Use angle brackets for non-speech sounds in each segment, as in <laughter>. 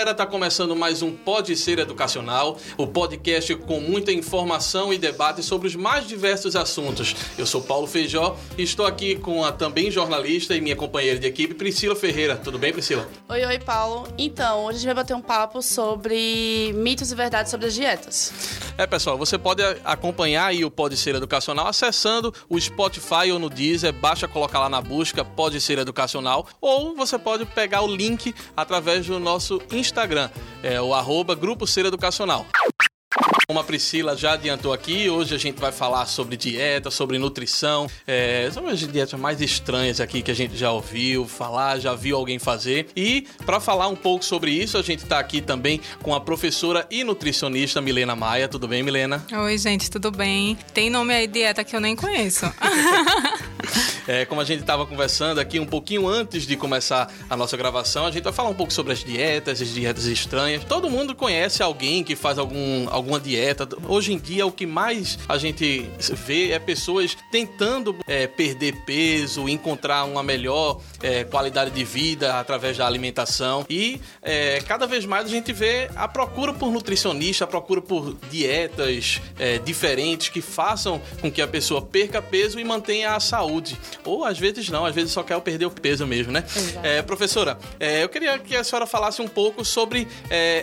Galera, tá começando mais um Pode Ser Educacional, o podcast com muita informação e debate sobre os mais diversos assuntos. Eu sou Paulo Feijó e estou aqui com a também jornalista e minha companheira de equipe, Priscila Ferreira. Tudo bem, Priscila? Oi, oi, Paulo. Então, hoje a gente vai bater um papo sobre mitos e verdades sobre as dietas. É, pessoal, você pode acompanhar aí o Pode Ser Educacional acessando o Spotify ou no Deezer, basta colocar lá na busca Pode Ser Educacional, ou você pode pegar o link através do nosso Instagram Instagram, é o arroba Grupo Ser Educacional. Como a Priscila já adiantou aqui, hoje a gente vai falar sobre dieta, sobre nutrição, é, sobre as dietas mais estranhas aqui que a gente já ouviu falar, já viu alguém fazer. E para falar um pouco sobre isso, a gente está aqui também com a professora e nutricionista Milena Maia. Tudo bem, Milena? Oi, gente, tudo bem? Tem nome aí dieta que eu nem conheço. <laughs> é, como a gente estava conversando aqui um pouquinho antes de começar a nossa gravação, a gente vai falar um pouco sobre as dietas, as dietas estranhas. Todo mundo conhece alguém que faz algum, alguma dieta. Hoje em dia, o que mais a gente vê é pessoas tentando é, perder peso, encontrar uma melhor é, qualidade de vida através da alimentação. E é, cada vez mais a gente vê a procura por nutricionista, a procura por dietas é, diferentes que façam com que a pessoa perca peso e mantenha a saúde. Ou às vezes não, às vezes só quer perder o peso mesmo, né? É, professora, é, eu queria que a senhora falasse um pouco sobre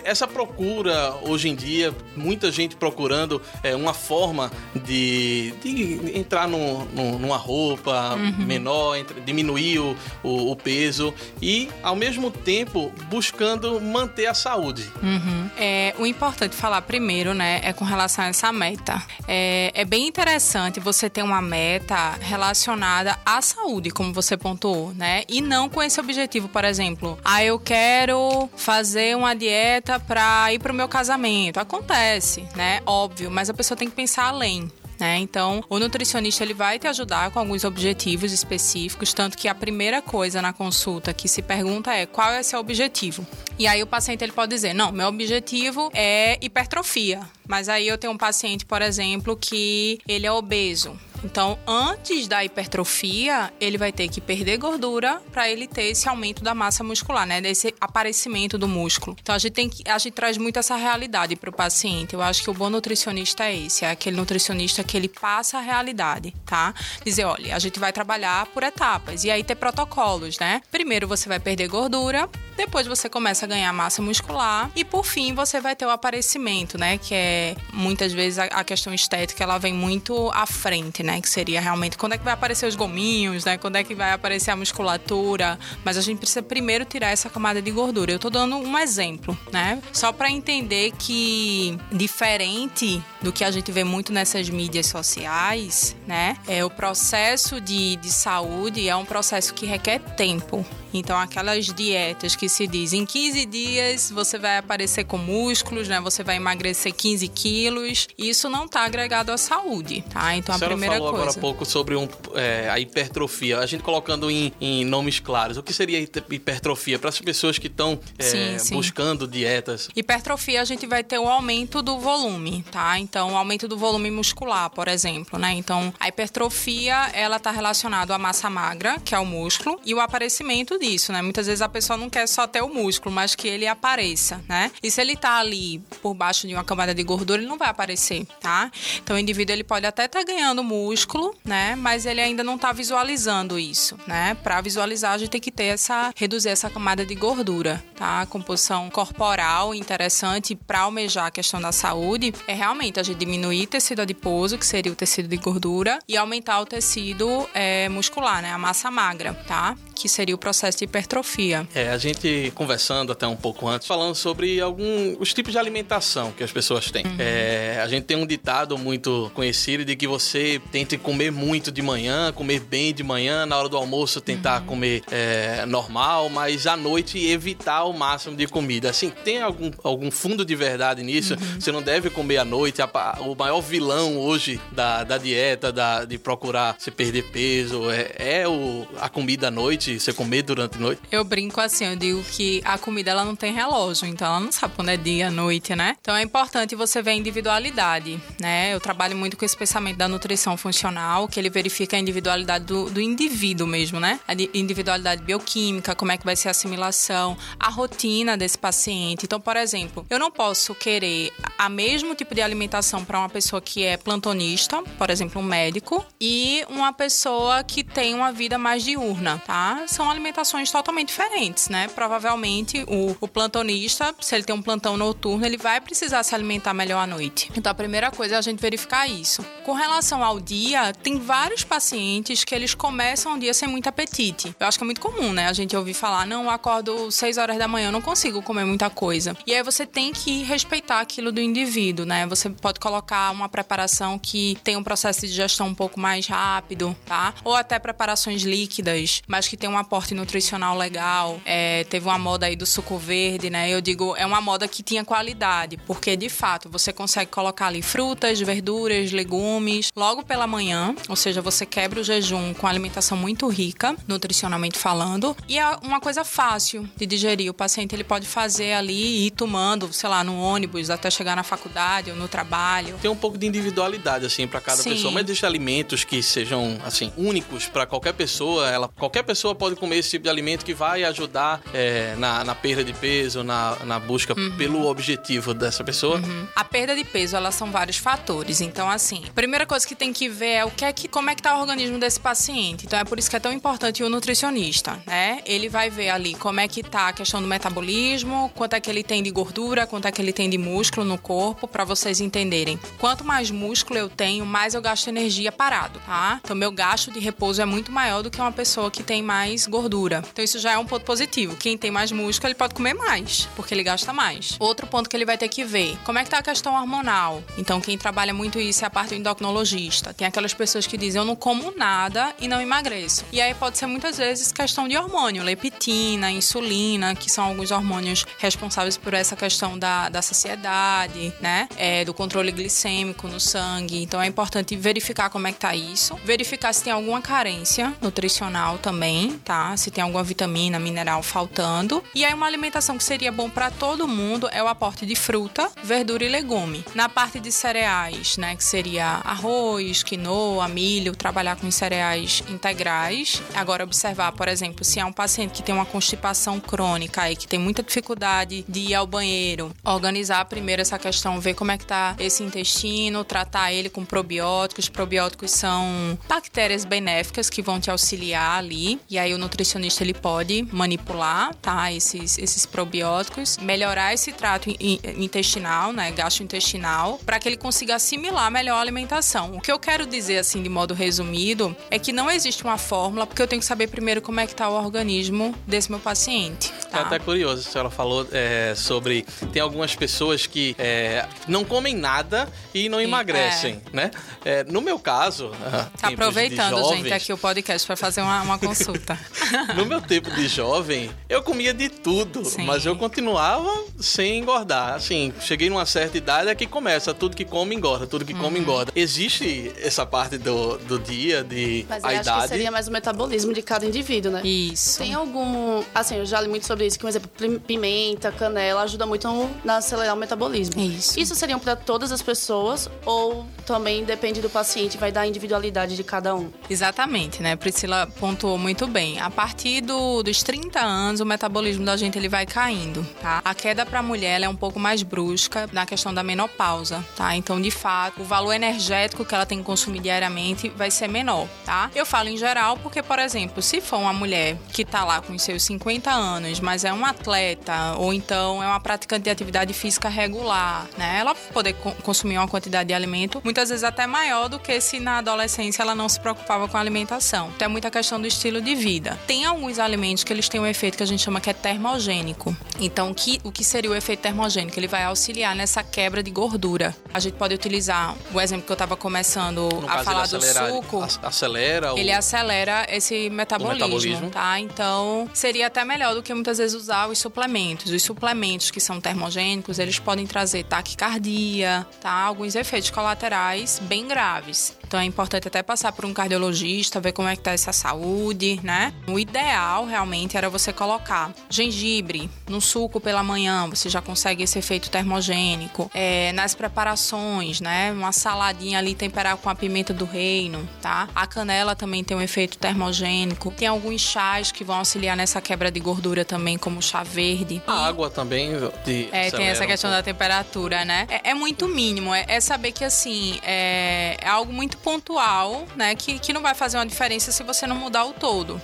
essa procura hoje em dia, muita gente procurando é, uma forma de, de entrar no, no, numa roupa uhum. menor, entre, diminuir o, o, o, peso e, ao mesmo tempo, buscando manter a saúde. Uhum. É, o importante falar primeiro, né, é com relação a essa meta. É, é bem interessante você ter uma meta relacionada à saúde, como você pontuou, né? E não com esse objetivo, por exemplo, ah, eu quero fazer uma dieta para ir para o meu casamento. Acontece, né? Óbvio, mas a pessoa tem que pensar além. Né? Então, o nutricionista ele vai te ajudar com alguns objetivos específicos, tanto que a primeira coisa na consulta que se pergunta é qual é seu objetivo. E aí o paciente ele pode dizer: "Não, meu objetivo é hipertrofia". Mas aí eu tenho um paciente, por exemplo, que ele é obeso. Então, antes da hipertrofia, ele vai ter que perder gordura para ele ter esse aumento da massa muscular, né? Desse aparecimento do músculo. Então, a gente tem que, a gente traz muito essa realidade para o paciente. Eu acho que o bom nutricionista é esse, é aquele nutricionista que ele passa a realidade, tá? Dizer, olha, a gente vai trabalhar por etapas e aí ter protocolos, né? Primeiro você vai perder gordura, depois você começa a ganhar massa muscular e por fim você vai ter o aparecimento, né? Que é muitas vezes a questão estética ela vem muito à frente, né? Que seria realmente quando é que vai aparecer os gominhos, né? Quando é que vai aparecer a musculatura. Mas a gente precisa primeiro tirar essa camada de gordura. Eu tô dando um exemplo, né? Só para entender que diferente do que a gente vê muito nessas mídias sociais, né? É o processo de, de saúde é um processo que requer tempo. Então, aquelas dietas que se diz em 15 dias você vai aparecer com músculos, né? Você vai emagrecer 15 quilos. Isso não está agregado à saúde, tá? Então, a, a primeira falou coisa. agora há pouco sobre um, é, a hipertrofia. A gente colocando em, em, nomes claros. O que seria hipertrofia para as pessoas que estão é, buscando dietas? Hipertrofia, a gente vai ter um aumento do volume, tá? Então, o aumento do volume muscular, por exemplo, né? Então, a hipertrofia, ela está relacionada à massa magra, que é o músculo, e o aparecimento disso, né? Muitas vezes a pessoa não quer só ter o músculo, mas que ele apareça, né? E se ele tá ali por baixo de uma camada de gordura, ele não vai aparecer, tá? Então o indivíduo ele pode até estar tá ganhando músculo, né? Mas ele ainda não tá visualizando isso, né? Para visualizar, a gente tem que ter essa reduzir essa camada de gordura, tá? A composição corporal interessante para almejar a questão da saúde é realmente a gente diminuir tecido adiposo, que seria o tecido de gordura, e aumentar o tecido é, muscular, né? A massa magra, tá? Que seria o processo de hipertrofia. É, a gente conversando até um pouco antes, falando sobre alguns os tipos de alimentação que as pessoas têm. Uhum. É, a gente tem um ditado muito conhecido de que você tente comer muito de manhã, comer bem de manhã, na hora do almoço tentar uhum. comer é, normal, mas à noite evitar o máximo de comida. Assim, tem algum, algum fundo de verdade nisso? Uhum. Você não deve comer à noite. o maior vilão hoje da, da dieta, da, de procurar se perder peso, é, é o, a comida à noite. Noite, você comer durante a noite? Eu brinco assim, eu digo que a comida ela não tem relógio, então ela não sabe quando é dia, noite, né? Então é importante você ver a individualidade, né? Eu trabalho muito com esse pensamento da nutrição funcional, que ele verifica a individualidade do, do indivíduo mesmo, né? A individualidade bioquímica, como é que vai ser a assimilação, a rotina desse paciente. Então, por exemplo, eu não posso querer a mesmo tipo de alimentação para uma pessoa que é plantonista, por exemplo, um médico, e uma pessoa que tem uma vida mais diurna, tá? São alimentações totalmente diferentes, né? Provavelmente o, o plantonista, se ele tem um plantão noturno, ele vai precisar se alimentar melhor à noite. Então a primeira coisa é a gente verificar isso. Com relação ao dia, tem vários pacientes que eles começam o dia sem muito apetite. Eu acho que é muito comum, né? A gente ouvir falar, não, eu acordo 6 horas da manhã, eu não consigo comer muita coisa. E aí você tem que respeitar aquilo do indivíduo, né? Você pode colocar uma preparação que tem um processo de digestão um pouco mais rápido, tá? Ou até preparações líquidas, mas que tem um aporte nutricional legal. É, teve uma moda aí do suco verde, né? Eu digo, é uma moda que tinha qualidade, porque de fato você consegue colocar ali frutas, verduras, legumes logo pela manhã, ou seja, você quebra o jejum com alimentação muito rica, nutricionalmente falando, e é uma coisa fácil de digerir. O paciente ele pode fazer ali e ir tomando, sei lá, no ônibus até chegar na faculdade ou no trabalho. Tem um pouco de individualidade assim para cada Sim. pessoa, mas deixa alimentos que sejam assim únicos para qualquer pessoa. Ela, qualquer pessoa pode comer esse tipo de alimento que vai ajudar é, na, na perda de peso, na, na busca pelo objetivo dessa pessoa. A perda de peso, elas são vários fatores. Então, assim, a primeira coisa que tem que ver é o que é que, como é que tá o organismo desse paciente. Então, é por isso que é tão importante o nutricionista, né? Ele vai ver ali como é que tá a questão do metabolismo, quanto é que ele tem de gordura, quanto é que ele tem de músculo no corpo, para vocês entenderem. Quanto mais músculo eu tenho, mais eu gasto energia parado, tá? Então, meu gasto de repouso é muito maior do que uma pessoa que tem mais gordura. Então, isso já é um ponto positivo. Quem tem mais músculo, ele pode comer mais, porque ele gasta mais. Outro ponto que ele vai ter que ver, como é que tá a questão hormonal? Então, quem trabalha muito isso é a parte do endocrinologista. Tem aquelas pessoas que dizem, eu não como nada e não emagreço. E aí pode ser muitas vezes questão de hormônio, leptina, insulina, que são alguns hormônios responsáveis por essa questão da, da saciedade, né? É, do controle glicêmico no sangue. Então é importante verificar como é que tá isso. Verificar se tem alguma carência nutricional também, tá? Se tem alguma vitamina, mineral faltando. E aí uma alimentação que seria bom para todo mundo é o aporte de fruta, verdura e legume. Na parte de cereais, né, que seria arroz, quinoa, milho, trabalhar com cereais integrais. Agora observar, por exemplo, se é um paciente que tem uma constipação crônica e que tem muita dificuldade de ir ao banheiro, organizar primeiro essa questão, ver como é que tá esse intestino, tratar ele com probióticos. Probióticos são bactérias benéficas que vão te auxiliar ali. E aí o nutricionista ele pode manipular, tá, esses esses probióticos, melhorar esse trato in- intestinal, né, gastrointestinal, para que ele consiga assimilar melhor a alimentação. O que eu quero dizer assim de modo resumido é que não existe uma fórmula, porque eu tenho que saber primeiro como é que tá o organismo desse meu paciente, É tá? até curioso, a senhora falou é, sobre. Tem algumas pessoas que é, não comem nada e não emagrecem, né? É, no meu caso. <laughs> Tá aproveitando, gente, jovens, aqui o podcast para fazer uma, uma <laughs> consulta. <laughs> No meu tempo de jovem, eu comia de tudo, Sim. mas eu continuava sem engordar. Assim, cheguei numa certa idade é que começa, tudo que come engorda, tudo que Uhum. come engorda. Existe essa parte do, do dia, de Mas eu a acho idade. que seria mais o metabolismo de cada indivíduo, né? Isso. Tem algum. Assim, eu já li muito sobre isso, que, por exemplo, pim- pimenta, canela ajuda muito no, na acelerar o metabolismo. Isso. Isso seriam para todas as pessoas ou também depende do paciente, vai dar a individualidade de cada um? Exatamente, né? Priscila pontuou muito bem. A partir do- dos 30 anos, o metabolismo da gente ele vai caindo, tá? A queda para a mulher é um pouco mais brusca na questão da menopausa, tá? Então, de fato, o valor energético que ela tem que consumir diariamente vai ser menor, tá? Eu falo em geral porque, por exemplo, se for uma mulher que tá lá com seus 50 anos, mas é um atleta ou então é uma praticante de atividade física regular, né? Ela poder co- consumir uma quantidade de alimento muitas vezes até maior do que se na adolescência ela não se preocupava com a alimentação. Então é muita questão do estilo de vida. Tem alguns alimentos que eles têm um efeito que a gente chama que é termogênico. Então, que, o que seria o efeito termogênico? Ele vai auxiliar nessa quebra de gordura. A gente pode utilizar o exemplo que eu estava começando No a falar ele do suco. ac- acelera o. Ele acelera esse metabolismo, metabolismo. tá? Então, seria até melhor do que muitas vezes usar os suplementos. Os suplementos que são termogênicos, eles podem trazer taquicardia, tá? Alguns efeitos colaterais bem graves. Então, é importante até passar por um cardiologista, ver como é que tá essa saúde, né? né? O ideal realmente era você colocar gengibre no suco pela manhã, você já consegue esse efeito termogênico. É, nas preparações, né? Uma saladinha ali temperar com a pimenta do reino, tá? A canela também tem um efeito termogênico. Tem alguns chás que vão auxiliar nessa quebra de gordura também, como chá verde. A água também de É, tem essa questão da temperatura, né? É, é muito mínimo. É, é saber que, assim, é, é algo muito pontual, né? Que, que não vai fazer uma diferença se você não mudar o todo.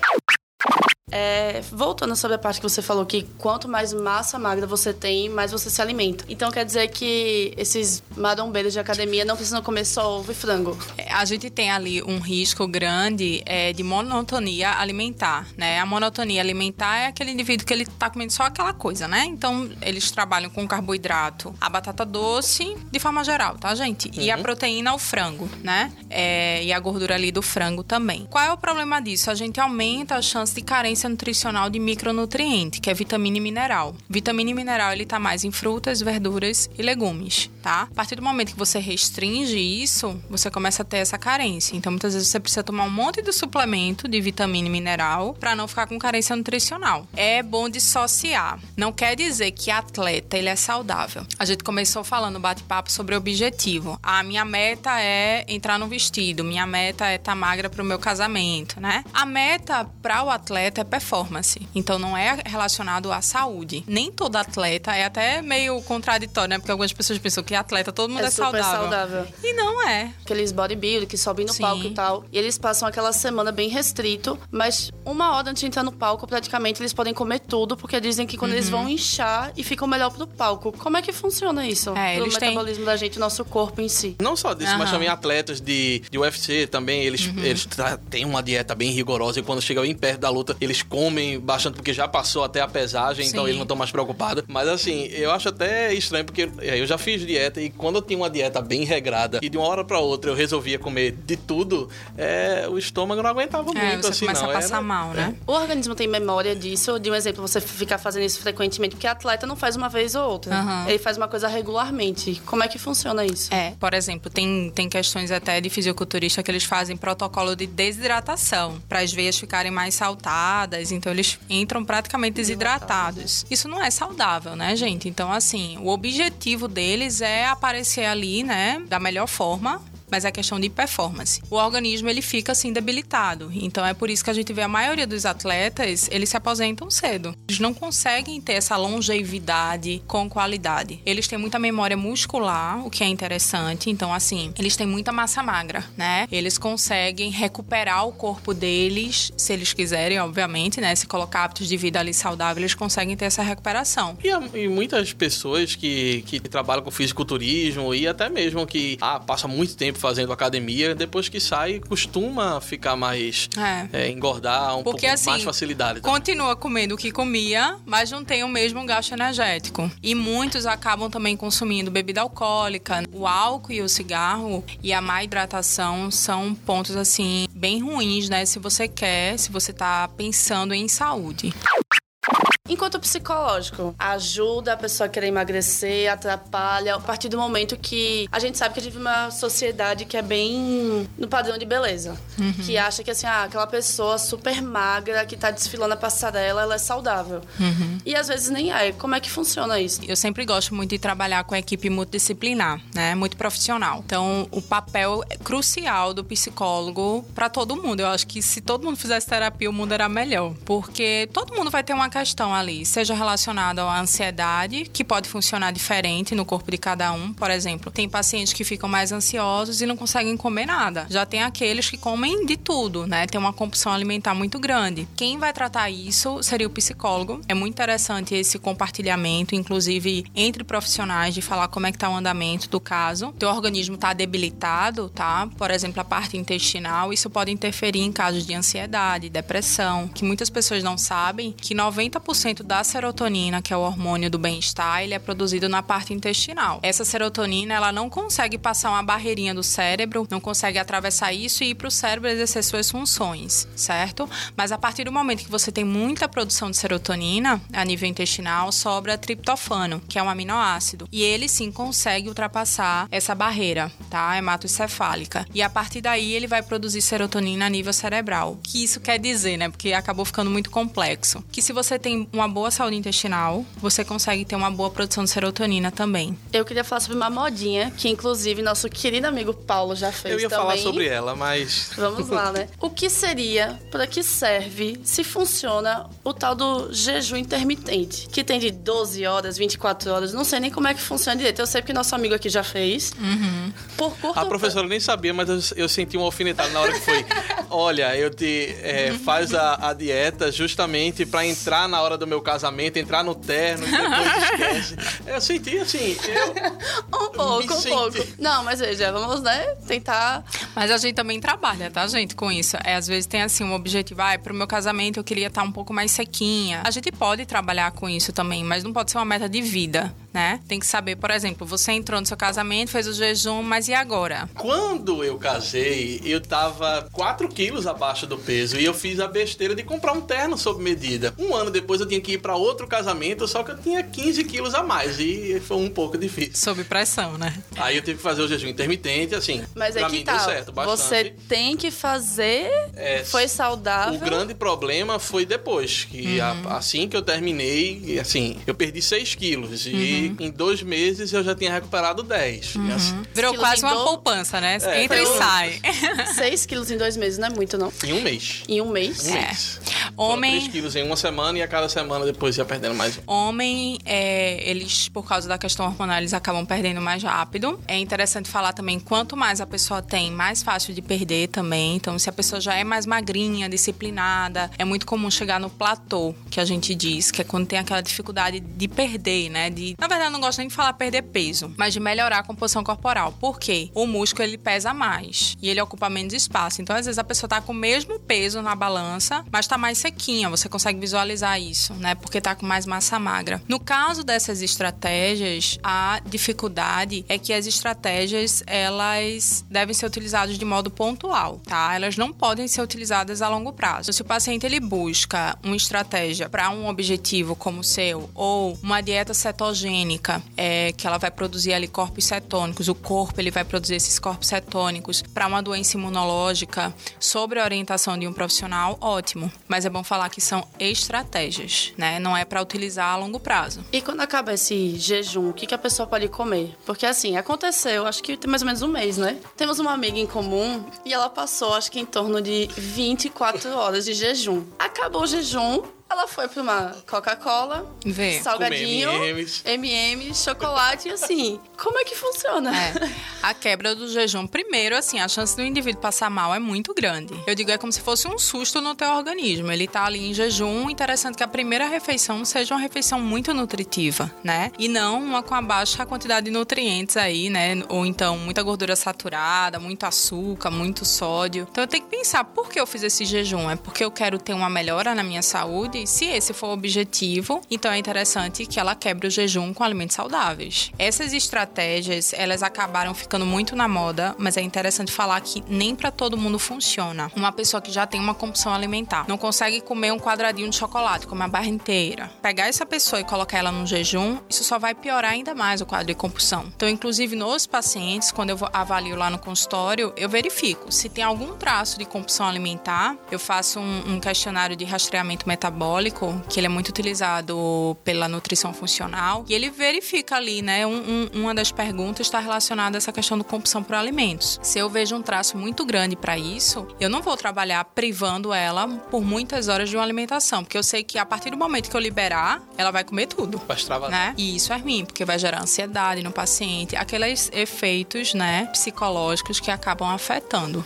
É, voltando sobre a parte que você falou que quanto mais massa magra você tem, mais você se alimenta. Então quer dizer que esses marombeiros de academia não precisam comer só ovo e frango. A gente tem ali um risco grande é, de monotonia alimentar, né? A monotonia alimentar é aquele indivíduo que ele tá comendo só aquela coisa, né? Então, eles trabalham com carboidrato, a batata doce, de forma geral, tá, gente? E a proteína, o frango, né? É, e a gordura ali do frango também. Qual é o problema disso? A gente aumenta a chance de carência nutricional de micronutriente, que é vitamina e mineral. Vitamina e mineral, ele tá mais em frutas, verduras e legumes, tá? A partir do momento que você restringe isso, você começa a ter essa carência. Então, muitas vezes você precisa tomar um monte de suplemento de vitamina e mineral para não ficar com carência nutricional. É bom dissociar. Não quer dizer que atleta ele é saudável. A gente começou falando bate-papo sobre objetivo. A minha meta é entrar no vestido, minha meta é estar tá magra para o meu casamento, né? A meta para o atleta é performance. Então não é relacionado à saúde. Nem todo atleta é até meio contraditório, né? Porque algumas pessoas pensam que atleta todo mundo é, É super saudável. E não é. Aqueles bodybuilders que sobem no Sim. palco e tal. E eles passam aquela semana bem restrito, mas uma hora antes de entrar no palco, praticamente eles podem comer tudo, porque dizem que quando eles Uhum. vão inchar e ficam melhor pro palco. Como é que funciona isso? É, pro eles têm- metabolismo da gente, nosso corpo em si. Não só disso, mas. Uhum. também atletas de, de UFC também, eles, eles tra- têm uma dieta bem rigorosa e quando chega bem perto da luta, eles comem bastante porque já passou até a pesagem, então Sim. eles não estão mais preocupados. Mas assim, eu acho até estranho porque é, eu já fiz dieta e quando eu tinha uma dieta bem regrada e de uma hora pra outra eu resolvia comer de tudo, é, o estômago não aguentava É, muito você assim, começa não. a passar Era- mal, né? O organismo tem memória disso, de um exemplo, você ficar fazendo isso frequentemente, porque atleta não faz uma vez ou outra. Aham. Ele faz uma coisa regularmente. Como é que funciona isso? É, por exemplo, tem, tem questões até de fisiculturista que eles fazem protocolo de desidratação para as veias ficarem mais saltadas, então eles entram praticamente desidratados. Isso não é saudável, né, gente? Então, assim, o objetivo deles é aparecer ali, né, da melhor forma. Mas é questão de performance. O organismo ele fica assim debilitado. Então é por isso que a gente vê a maioria dos atletas, eles se aposentam cedo. Eles não conseguem ter essa longevidade com qualidade. Eles têm muita memória muscular, o que é interessante. Então assim, eles têm muita massa magra, né? Eles conseguem recuperar o corpo deles, se eles quiserem, obviamente, né? Se colocar hábitos de vida ali saudável, eles conseguem ter essa recuperação. E, e muitas pessoas que, que trabalham com fisiculturismo e até mesmo que ah, passa muito tempo fazendo academia, depois que sai, costuma ficar mais. É. é, engordar um Porque pouco assim, mais facilidade. também. continua comendo o que comia, mas não tem o mesmo gasto energético. E muitos acabam também consumindo bebida alcoólica. O álcool e o cigarro e a má hidratação são pontos assim bem ruins, né? Se você quer, se você tá pensando em saúde. Enquanto psicológico, ajuda a pessoa a querer emagrecer, atrapalha, a partir do momento que a gente sabe que a gente vive uma sociedade que é bem no padrão de beleza. Que acha que assim, ah, aquela pessoa super magra que tá desfilando a passarela, ela é saudável. E às vezes nem é. Como é que funciona isso? Eu sempre gosto muito de trabalhar com a equipe multidisciplinar, né? Muito profissional. Então, o papel é crucial do psicólogo para todo mundo. Eu acho que se todo mundo fizesse terapia, o mundo era melhor. Porque todo mundo vai ter uma questão ali, seja relacionada à ansiedade, que pode funcionar diferente no corpo de cada um. Por exemplo, tem pacientes que ficam mais ansiosos e não conseguem comer nada. Já tem aqueles que comem de tudo, né? Tem uma compulsão alimentar muito grande. Quem vai tratar isso seria o psicólogo. É muito interessante esse compartilhamento, inclusive entre profissionais, de falar como é que tá o andamento do caso. Teu organismo tá debilitado, tá? Por exemplo, a parte intestinal, isso pode interferir em casos de ansiedade, depressão, que muitas pessoas não sabem que 90% 90% da serotonina, que é o hormônio do bem-estar, ele é produzido na parte intestinal. Essa serotonina, ela não consegue passar uma barreirinha do cérebro, não consegue atravessar isso e ir para o cérebro exercer suas funções, certo? Mas a partir do momento que você tem muita produção de serotonina a nível intestinal, sobra triptofano, que é um aminoácido. E ele sim consegue ultrapassar essa barreira, tá? Hematocefálica. E a partir daí ele vai produzir serotonina a nível cerebral. O que isso quer dizer, né? Porque acabou ficando muito complexo. Que se você tem uma boa saúde intestinal, você consegue ter uma boa produção de serotonina também. Eu queria falar sobre uma modinha que, inclusive, nosso querido amigo Paulo já fez Eu ia também. falar sobre ela, mas. <laughs> Vamos lá, né? O que seria, para que serve, se funciona o tal do jejum intermitente? Que tem de 12 horas, 24 horas, não sei nem como é que funciona direito. Eu sei porque nosso amigo aqui já fez. Por curto A professora nem sabia, mas eu, eu senti uma alfinetada na hora que foi. <laughs> Olha, eu te é, faz a, a dieta justamente pra entrar na hora do meu casamento, entrar no terno depois esquece. <laughs> Eu senti assim, eu. Um pouco, um senti. pouco. Não, mas veja, vamos, né, tentar... Mas a gente também trabalha, tá, gente, com isso. É, às vezes tem assim um objetivo, ah, pro meu casamento eu queria estar um pouco mais sequinha. A gente pode trabalhar com isso também, mas não pode ser uma meta de vida, né? Tem que saber, por exemplo, você entrou no seu casamento, fez o jejum, mas e agora? Quando eu casei, eu tava 4 quilos abaixo do peso e eu fiz a besteira de comprar um terno sob medida. Um ano depois eu tinha que ir pra outro casamento, só que eu tinha 15 quilos a mais e foi um pouco difícil. Sob pressão, né? Aí eu tive que fazer o jejum intermitente, assim. Mas é pra que mim tá. Certo bastante. Você tem que fazer. É, foi saudável. O grande problema foi depois, que a- assim que eu terminei, assim, eu perdi 6 quilos e em dois meses eu já tinha recuperado 10. E, assim, Virou quase uma do- poupança, né? É, Entra e sai. 6 <laughs> quilos em dois meses não é muito, não. em um mês. Em um mês. Um É. mês. Homem- 3 quilos em uma semana e a cada semana depois ia perdendo mais um. Homem, é, eles, por causa da questão hormonal, eles acabam perdendo mais rápido. É interessante falar também, quanto mais a pessoa tem, mais fácil de perder também. Então, se a pessoa já é mais magrinha, disciplinada, é muito comum chegar no platô, que a gente diz, que é quando tem aquela dificuldade de perder, né? De, na verdade, eu não gosto nem de falar perder peso, mas de melhorar a composição corporal. Por quê? O músculo, ele pesa mais e ele ocupa menos espaço. Então, às vezes, a pessoa tá com o mesmo peso na balança, mas tá mais sequinha. Você consegue visualizar isso, né? Porque tá com mais massa magra. No caso dessas estratégias, a dificuldade é que as estratégias, elas devem ser utilizadas de modo pontual, tá? Elas não podem ser utilizadas a longo prazo. Se o paciente ele busca uma estratégia para um objetivo como o seu ou uma dieta cetogênica, é, que ela vai produzir ali corpos cetônicos, o corpo ele vai produzir esses corpos cetônicos para uma doença imunológica sobre a orientação de um profissional, ótimo. Mas é bom falar que são estratégias, né? Não é para utilizar a longo prazo. E quando acaba esse jejum, o que, que a pessoa pode comer? Porque assim, aconteceu, acho que tem mais ou menos um mês, né? Temos uma amiga em comum e ela passou, acho que em torno de 24 horas de jejum. Acabou o jejum, ela foi pra uma Coca-Cola, Vê. salgadinho. M&M, chocolate e assim. Como é que funciona? É. A quebra do jejum, primeiro, assim, a chance do indivíduo passar mal é muito grande. Eu digo, é como se fosse um susto no teu organismo. Ele tá ali em jejum, interessante que a primeira refeição seja uma refeição muito nutritiva, né? E não uma com a baixa quantidade de nutrientes aí, né? Ou então muita gordura saturada, muito açúcar, muito sódio. Então eu tenho que pensar, por que eu fiz esse jejum? É porque eu quero ter uma melhora na minha saúde? Se esse for o objetivo, então é interessante que ela quebre o jejum com alimentos saudáveis. Essas estratégias, elas acabaram ficando muito na moda, mas é interessante falar que nem para todo mundo funciona. Uma pessoa que já tem uma compulsão alimentar não consegue comer um quadradinho de chocolate, comer a barra inteira. Pegar essa pessoa e colocar ela num jejum, isso só vai piorar ainda mais o quadro de compulsão. Então, inclusive nos pacientes, quando eu avalio lá no consultório, eu verifico se tem algum traço de compulsão alimentar. Eu faço um, um questionário de rastreamento metabólico, que ele é muito utilizado pela nutrição funcional, e ele verifica ali, né? um- um- uma das perguntas está relacionada a essa questão do compulsão por alimentos. Se eu vejo um traço muito grande para isso, eu não vou trabalhar privando ela por muitas horas de uma alimentação, porque eu sei que a partir do momento que eu liberar, ela vai comer tudo Vai extravasar. né? E isso é ruim, porque vai gerar ansiedade no paciente, aqueles efeitos, né, psicológicos que acabam afetando.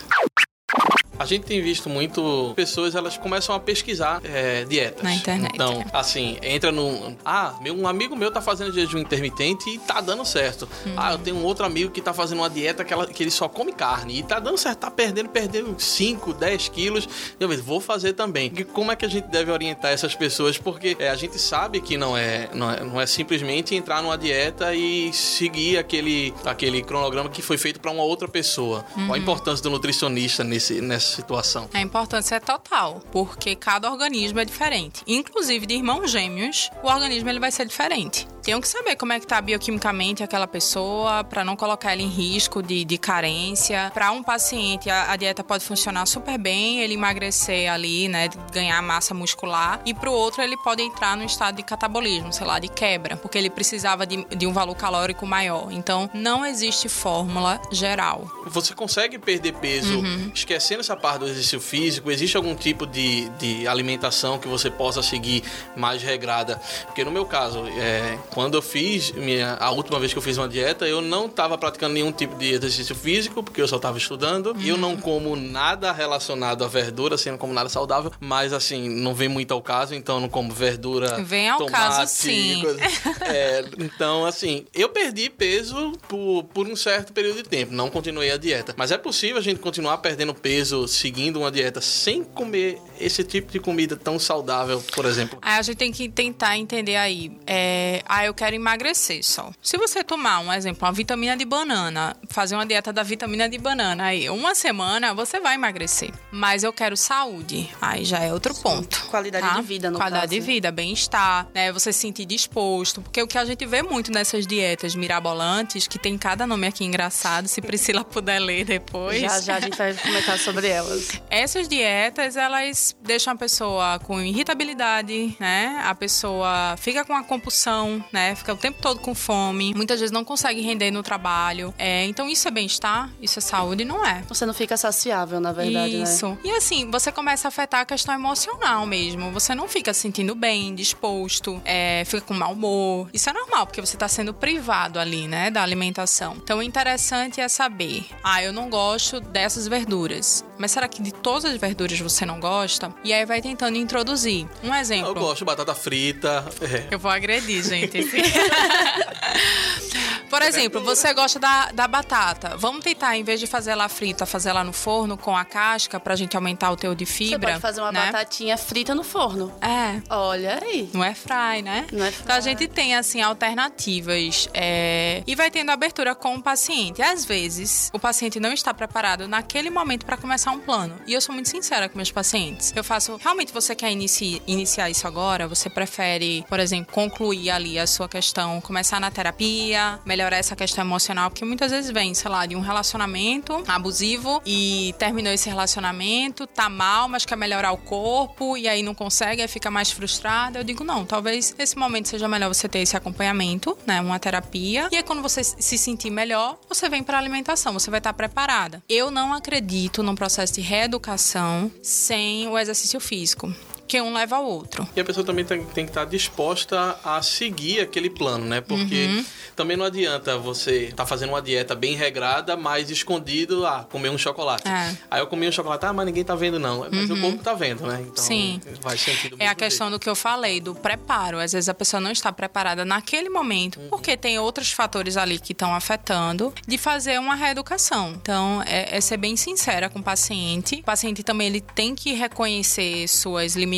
A gente tem visto muito pessoas, elas começam a pesquisar é, dietas. Na internet. Então, assim, entra no. Ah, meu, um amigo meu tá fazendo jejum intermitente e tá dando certo. Uhum. Ah, eu tenho um outro amigo que tá fazendo uma dieta que, ela, que ele só come carne e tá dando certo, tá perdendo, perdendo 5, 10 quilos. Eu vou fazer também. E como é que a gente deve orientar essas pessoas? Porque é, a gente sabe que não é, não é, não é simplesmente entrar numa dieta e seguir aquele, aquele cronograma que foi feito para uma outra pessoa. Qual a importância do nutricionista nesse, nessa situação? A importância é total, porque cada organismo é diferente. Inclusive de irmãos gêmeos, o organismo ele vai ser diferente. Tenho que saber como é que tá bioquimicamente aquela pessoa para não colocar ela em risco de, de carência. Para um paciente, a, a, dieta pode funcionar super bem, ele emagrecer ali, né, ganhar massa muscular, e para o outro ele pode entrar no estado de catabolismo, sei lá, de quebra, porque ele precisava de, de um valor calórico maior. Então, não existe fórmula geral. Você consegue perder peso uhum. esquecendo essa parte do exercício físico? Existe algum tipo de, de alimentação que você possa seguir mais regrada? Porque no meu caso, é, quando eu fiz minha, a última vez que eu fiz uma dieta, eu não estava praticando nenhum tipo de exercício físico, porque eu só estava estudando. E eu não como nada relacionado a verdura, assim, não como nada saudável. Mas, assim, não vem muito ao caso, então eu não como verdura. Vem ao tomate, caso, sim. Coisa. <laughs> É, então, assim, eu perdi peso por, por um certo período de tempo. Não continuei a dieta. Mas é possível a gente continuar perdendo peso seguindo uma dieta sem comer esse tipo de comida tão saudável, por exemplo? Aí a gente tem que tentar entender aí. É, ah, eu quero emagrecer só. Se você tomar um exemplo, uma vitamina de banana, fazer uma dieta da vitamina de banana aí, uma semana você vai emagrecer. Mas eu quero saúde. Aí já é outro ponto. Qualidade tá? de vida, no Qualidade caso. de vida, bem-estar, né? Você se sentir disposto. Porque o que a gente vê muito nessas dietas mirabolantes, que tem cada nome aqui engraçado, se Priscila puder ler depois. Já, já a gente vai comentar sobre elas. Essas dietas, elas deixam a pessoa com irritabilidade, né? A pessoa fica com a compulsão, né? Fica o tempo todo com fome. Muitas vezes não consegue render no trabalho. É, então isso é bem-estar, isso é saúde, não é. Você não fica saciável, na verdade, isso. né? E assim, você começa a afetar a questão emocional mesmo. Você não fica se sentindo bem, disposto, é, fica com mau humor. Isso é normal, porque você está sendo privado ali, né, da alimentação. Então o interessante é saber, ah, eu não gosto dessas verduras. Mas será que de todas as verduras você não gosta? E aí vai tentando introduzir. Um exemplo. Eu gosto de batata frita. É. Eu vou agredir, gente. <laughs> <laughs> Por exemplo, você gosta da, da batata. Vamos tentar, em vez de fazer ela frita, fazer ela no forno com a casca pra gente aumentar o teor de fibra. Você pode fazer uma né? batatinha frita no forno. É. Olha aí. Não é fry, né? Não é Então a fry. gente tem, assim, alternativas. é, E vai tendo abertura com o paciente. Às vezes, o paciente não está preparado naquele momento para começar um plano. E eu sou muito sincera com meus pacientes. Eu faço, realmente você quer inici... iniciar isso agora? Você prefere, por exemplo, concluir ali a sua questão, começar na terapia, melhorar essa questão emocional? Porque muitas vezes vem, sei lá, de um relacionamento abusivo e terminou esse relacionamento, tá mal, mas quer melhorar o corpo e aí não consegue, aí fica mais frustrada. Eu digo, não, talvez nesse momento seja melhor você ter esse acompanhamento, né? Uma terapia. E aí, quando você se sentir melhor, você vem para alimentação, você vai estar preparada. Eu não acredito num processo de reeducação sem o exercício físico. Que um leva ao outro. E a pessoa também tem, tem que estar disposta a seguir aquele plano, né? Porque Uhum. também não adianta você estar fazendo uma dieta bem regrada, mas escondido, ah, comer um chocolate. É. Uhum. Aí eu comi um chocolate, ah, mas ninguém tá vendo não. Mas o corpo tá vendo, né? Então Sim. faz sentido É a questão do que eu falei, do preparo. Às vezes a pessoa não está preparada naquele momento, porque tem outros fatores ali que estão afetando, de fazer uma reeducação. Então, é, é ser bem sincera com o paciente. O paciente também ele tem que reconhecer suas limitações,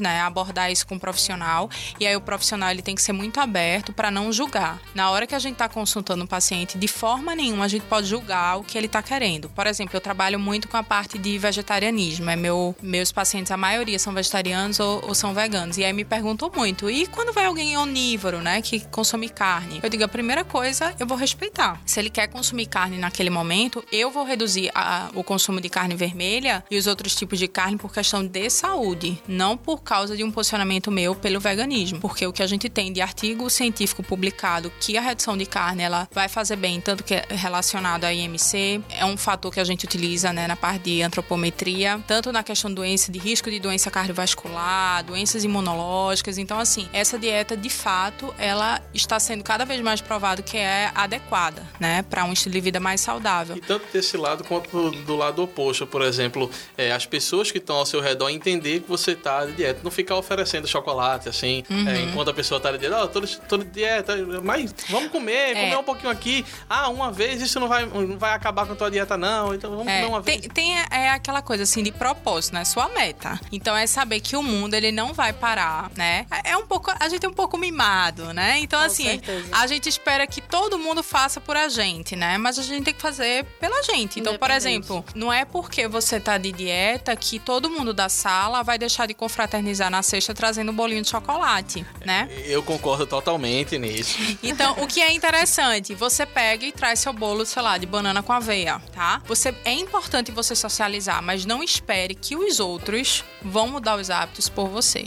né? Abordar isso com o profissional. E aí o profissional ele tem que ser muito aberto para não julgar. Na hora que a gente está consultando o paciente, de forma nenhuma a gente pode julgar o que ele está querendo. Por exemplo, eu trabalho muito com a parte de vegetarianismo. É meu, meus pacientes, a maioria são vegetarianos ou, ou são veganos. E aí me perguntam muito: e quando vai alguém onívoro, né, que consome carne? Eu digo: a primeira coisa, eu vou respeitar. Se ele quer consumir carne naquele momento, eu vou reduzir a- o consumo de carne vermelha e os outros tipos de carne por questão de saúde. Não por causa de um posicionamento meu pelo veganismo, porque o que a gente tem de artigo científico publicado que a redução de carne ela vai fazer bem, tanto que é relacionado à IMC, é um fator que a gente utiliza né, na parte de antropometria, tanto na questão de doença, de risco de doença cardiovascular, doenças imunológicas. Então, assim, essa dieta, de fato, ela está sendo cada vez mais provado que é adequada, né, para um estilo de vida mais saudável. E tanto desse lado quanto do lado oposto, por exemplo, é, as pessoas que estão ao seu redor entender que você está de dieta, não ficar oferecendo chocolate, assim, Uhum. é, enquanto a pessoa está de dieta, oh, tô, tô de dieta, mas vamos comer, É. comer um pouquinho aqui. Ah, uma vez, isso não vai, não vai acabar com a tua dieta, não, então vamos É, comer uma tem, vez. tem é aquela coisa assim de propósito, né? Sua meta. Então é saber que o mundo ele não vai parar, né? É um pouco a gente é um pouco mimado, né? Então Com assim, certeza. a gente espera que todo mundo faça por a gente, né? Mas a gente tem que fazer pela gente. Então, por exemplo, não é porque você tá de dieta que todo mundo da sala vai deixar de confraternizar na sexta trazendo um bolinho de chocolate, né? Eu concordo totalmente nisso. Então, o que é interessante, você pega e traz seu bolo, sei lá, de banana com aveia, tá? Você é importante você socializar, mas não espere que os outros vão mudar os hábitos por você.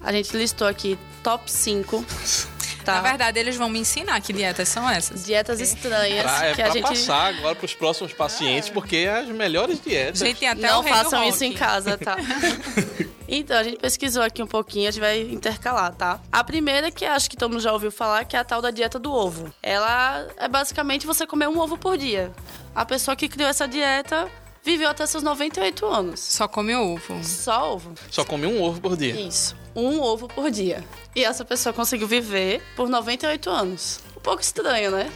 A gente listou aqui top 5. Tá? Na verdade, eles vão me ensinar que dietas são essas. Dietas estranhas Pra, é que pra a gente passar agora pros próximos pacientes, porque é as melhores dietas. Gente, tem até não façam isso em casa, tá? <laughs> então, a gente pesquisou aqui um pouquinho, a gente vai intercalar, tá? A primeira que acho que todo mundo já ouviu falar, que é a tal da dieta do ovo. Ela é basicamente você comer um ovo por dia. A pessoa que criou essa dieta viveu até seus 98 anos. Só come ovo. Só ovo. Só come um ovo por dia. Isso. Um ovo por dia. E essa pessoa conseguiu viver por 98 anos. Um pouco estranho, né?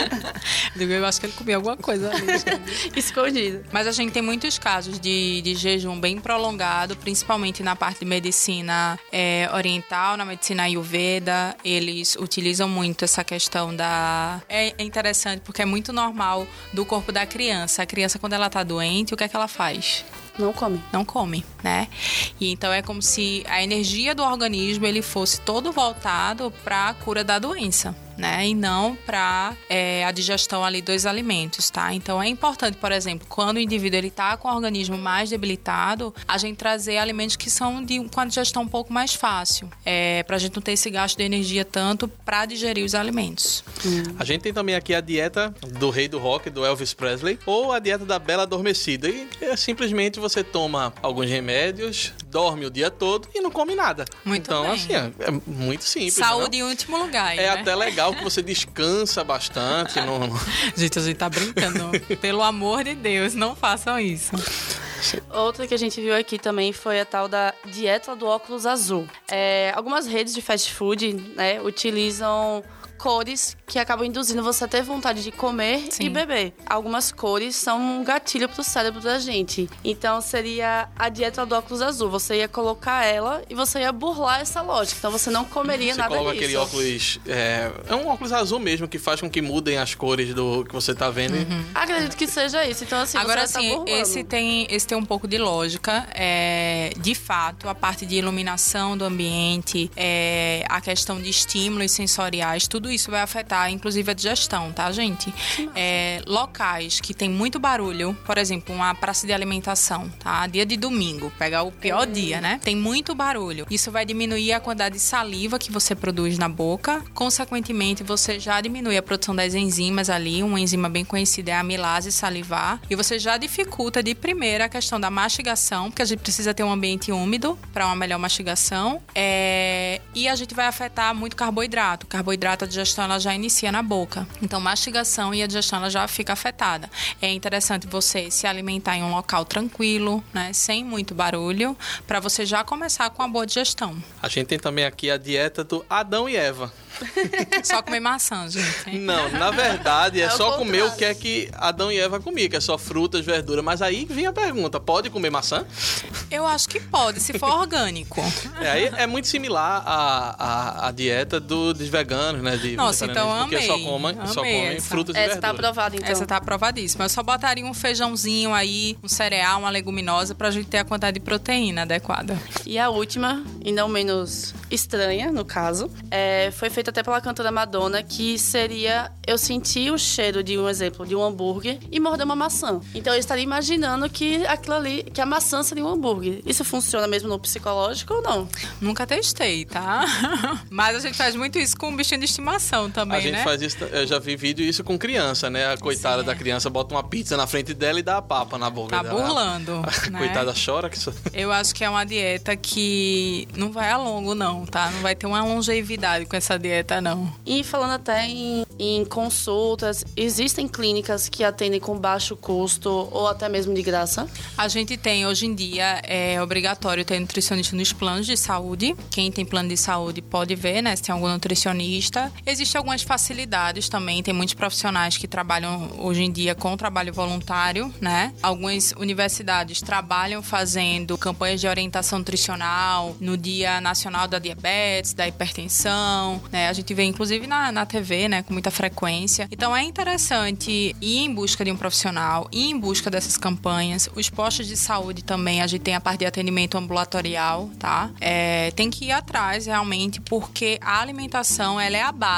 <laughs> Eu acho que ele comia alguma coisa ali. <laughs> Escondido. Mas a gente tem muitos casos de, de jejum bem prolongado, principalmente na parte de medicina é, oriental, na medicina ayurveda. Eles utilizam muito essa questão da. É, é interessante porque é muito normal do corpo da criança. A criança, quando ela tá doente, o que é que ela faz? Não come. não come, né? E então é como se a energia do organismo ele fosse todo voltado para a cura da doença. Né? E não para a digestão ali dos alimentos, tá? Então é importante, por exemplo, quando o indivíduo ele tá com o organismo mais debilitado, a gente trazer alimentos que são de com a digestão um pouco mais fácil, é, para a gente não ter esse gasto de energia tanto para digerir os alimentos. A gente tem também aqui a dieta do rei do rock, do Elvis Presley, ou a dieta da bela adormecida. E é simplesmente você toma alguns remédios, dorme o dia todo e não come nada. Muito então, bem. assim, é, é muito simples. Saúde não? em último lugar. É né? até legal que você descansa bastante. não- não- Gente, a gente tá brincando. Pelo amor de Deus, não façam isso. Outra que a gente viu aqui também foi a tal da dieta do óculos azul. É, algumas redes de fast food né, utilizam cores que acabam induzindo você a ter vontade de comer Sim. e beber. Algumas cores são um gatilho pro cérebro da gente. Então seria a dieta do óculos azul. Você ia colocar ela e você ia burlar essa lógica. Então você não comeria Você nada coloca disso. aquele óculos. É, é um óculos azul mesmo que faz com que mudem as cores do que você tá vendo. Uhum. Acredito que seja isso. Então assim, Agora você sim, tá burlando. esse tem, esse tem um pouco de lógica. É, de fato, a parte de iluminação do ambiente, é, a questão de estímulos sensoriais, tudo isso vai afetar, inclusive, a digestão, tá, gente? É, locais que tem muito barulho, por exemplo, uma praça de alimentação, tá? Dia de domingo, pegar o pior dia, né? Tem muito barulho. Isso vai diminuir a quantidade de saliva que você produz na boca. Consequentemente, você já diminui a produção das enzimas ali. Uma enzima bem conhecida é a amilase salivar. E você já dificulta de primeira a questão da mastigação, porque a gente precisa ter um ambiente úmido para uma melhor mastigação. É, E a gente vai afetar muito carboidrato. Carboidrato, a digestão, ela já inicia na boca. Então, mastigação e a digestão, ela já fica afetada. É interessante você se alimentar em um local tranquilo, né? Sem muito barulho, para você já começar com a boa digestão. A gente tem também aqui a dieta do Adão e Eva. <laughs> Só comer maçã, gente. hein? Não, na verdade é, É o só comer o que é que Adão e Eva comiam, que é só frutas, verduras. Mas aí vem a pergunta: pode comer maçã? Eu acho que pode, se for orgânico. É, aí é muito similar à, à, à dieta do, dos veganos, né? De Nossa, então vegetarianismo, Porque só amei, comem, só amei comem essa. frutas e Essa tá verduras. aprovada, então. Essa tá aprovadíssima. Eu só botaria um feijãozinho aí, um cereal, uma leguminosa, pra gente ter a quantidade de proteína adequada. E a última, e não menos estranha, no caso, é, foi feita até pela cantora Madonna, que seria eu sentir o cheiro de um exemplo de um hambúrguer e morder uma maçã. Então eu estaria imaginando que aquilo ali, que a maçã seria um hambúrguer. Isso funciona mesmo no psicológico ou não? Nunca testei, tá? <laughs> Mas a gente faz muito isso com um bichinho de estimação também, a gente né? faz isso, eu já vi vídeo isso com criança, né? A coitada Sim, da é. criança bota uma pizza na frente dela e dá a papa na boca Tá dela. burlando, <laughs> A né? coitada chora que isso... Eu acho que é uma dieta que não vai a longo, não, tá? Não vai ter uma longevidade com essa dieta, não. E falando até em, em consultas, existem clínicas que atendem com baixo custo ou até mesmo de graça? A gente tem, hoje em dia, é obrigatório ter nutricionista nos planos de saúde. Quem tem plano de saúde pode ver, né? Se tem algum nutricionista. Existem algumas facilidades também. Tem muitos profissionais que trabalham hoje em dia com trabalho voluntário, né? Algumas universidades trabalham fazendo campanhas de orientação nutricional no Dia Nacional da Diabetes, da Hipertensão, né? A gente vê, inclusive, na, na TV, né? Com muita frequência. Então, é interessante ir em busca de um profissional, ir em busca dessas campanhas. Os postos de saúde também, a gente tem a parte de atendimento ambulatorial, tá? É, tem que ir atrás, realmente, porque a alimentação, ela é a base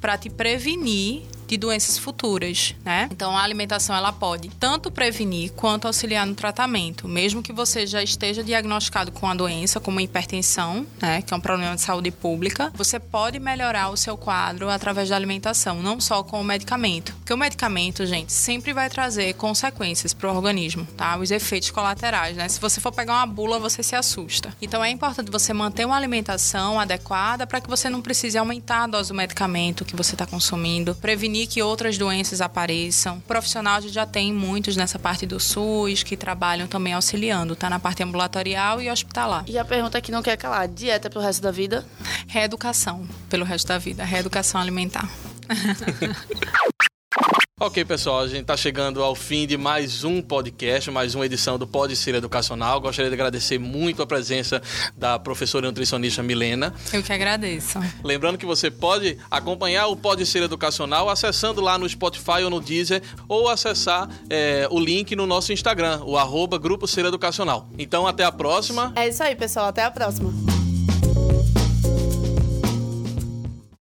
para te prevenir de doenças futuras, né? Então a alimentação ela pode tanto prevenir quanto auxiliar no tratamento, mesmo que você já esteja diagnosticado com a doença, como hipertensão, né, que é um problema de saúde pública, você pode melhorar o seu quadro através da alimentação, não só com o medicamento. Porque o medicamento, gente, sempre vai trazer consequências para o organismo, tá? Os efeitos colaterais, né? Se você for pegar uma bula, você se assusta. Então é importante você manter uma alimentação adequada para que você não precise aumentar a dose do medicamento que você está consumindo, prevenir que outras doenças apareçam. Profissional a gente já tem muitos nessa parte do SUS que trabalham também auxiliando, tá? Na parte ambulatorial e hospitalar. E a pergunta que não quer calar: dieta pro resto da vida? Reeducação pelo resto da vida, reeducação alimentar. <laughs> Ok, pessoal, a gente está chegando ao fim de mais um podcast, mais uma edição do Pode Ser Educacional. Gostaria de agradecer muito a presença da professora e nutricionista Milena. Eu que agradeço. Lembrando que você pode acompanhar o Pode Ser Educacional acessando lá no Spotify ou no Deezer ou acessar é, o link no nosso Instagram, o arroba Grupo Ser Educacional. Então, até a próxima. É isso aí, pessoal. Até a próxima.